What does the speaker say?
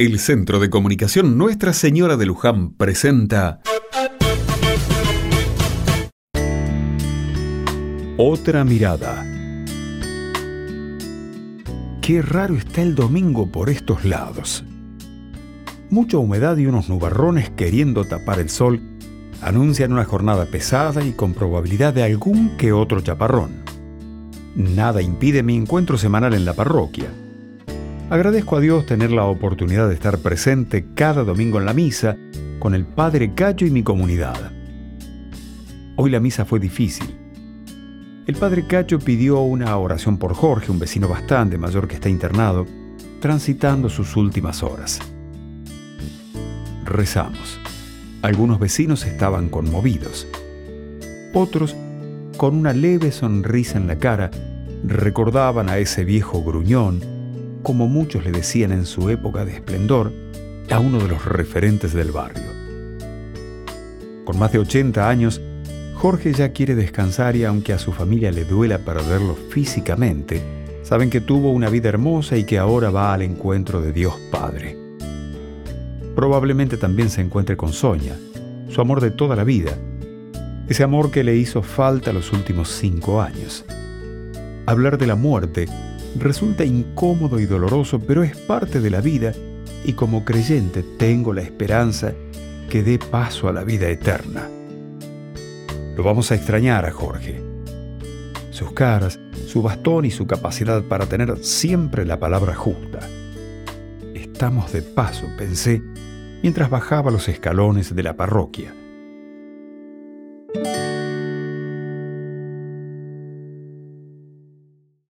El Centro de Comunicación Nuestra Señora de Luján presenta Otra mirada. Qué raro está el domingo por estos lados. Mucha humedad y unos nubarrones queriendo tapar el sol anuncian una jornada pesada y con probabilidad de algún que otro chaparrón. Nada impide mi encuentro semanal en la parroquia Agradezco a Dios tener la oportunidad de estar presente cada domingo en la misa con el Padre Cacho y mi comunidad. Hoy la misa fue difícil. El Padre Cacho pidió una oración por Jorge, un vecino bastante mayor que está internado, transitando sus últimas horas. Rezamos. Algunos vecinos estaban conmovidos. Otros, con una leve sonrisa en la cara, recordaban a ese viejo gruñón como muchos le decían en su época de esplendor, a uno de los referentes del barrio. Con más de 80 años, Jorge ya quiere descansar y aunque a su familia le duela perderlo físicamente, saben que tuvo una vida hermosa y que ahora va al encuentro de Dios Padre. Probablemente también se encuentre con Sonia, su amor de toda la vida, ese amor que le hizo falta los últimos cinco años. Hablar de la muerte resulta incómodo y doloroso, pero es parte de la vida y como creyente tengo la esperanza que dé paso a la vida eterna. Lo vamos a extrañar a Jorge. Sus caras, su bastón y su capacidad para tener siempre la palabra justa. Estamos de paso, pensé, mientras bajaba los escalones de la parroquia.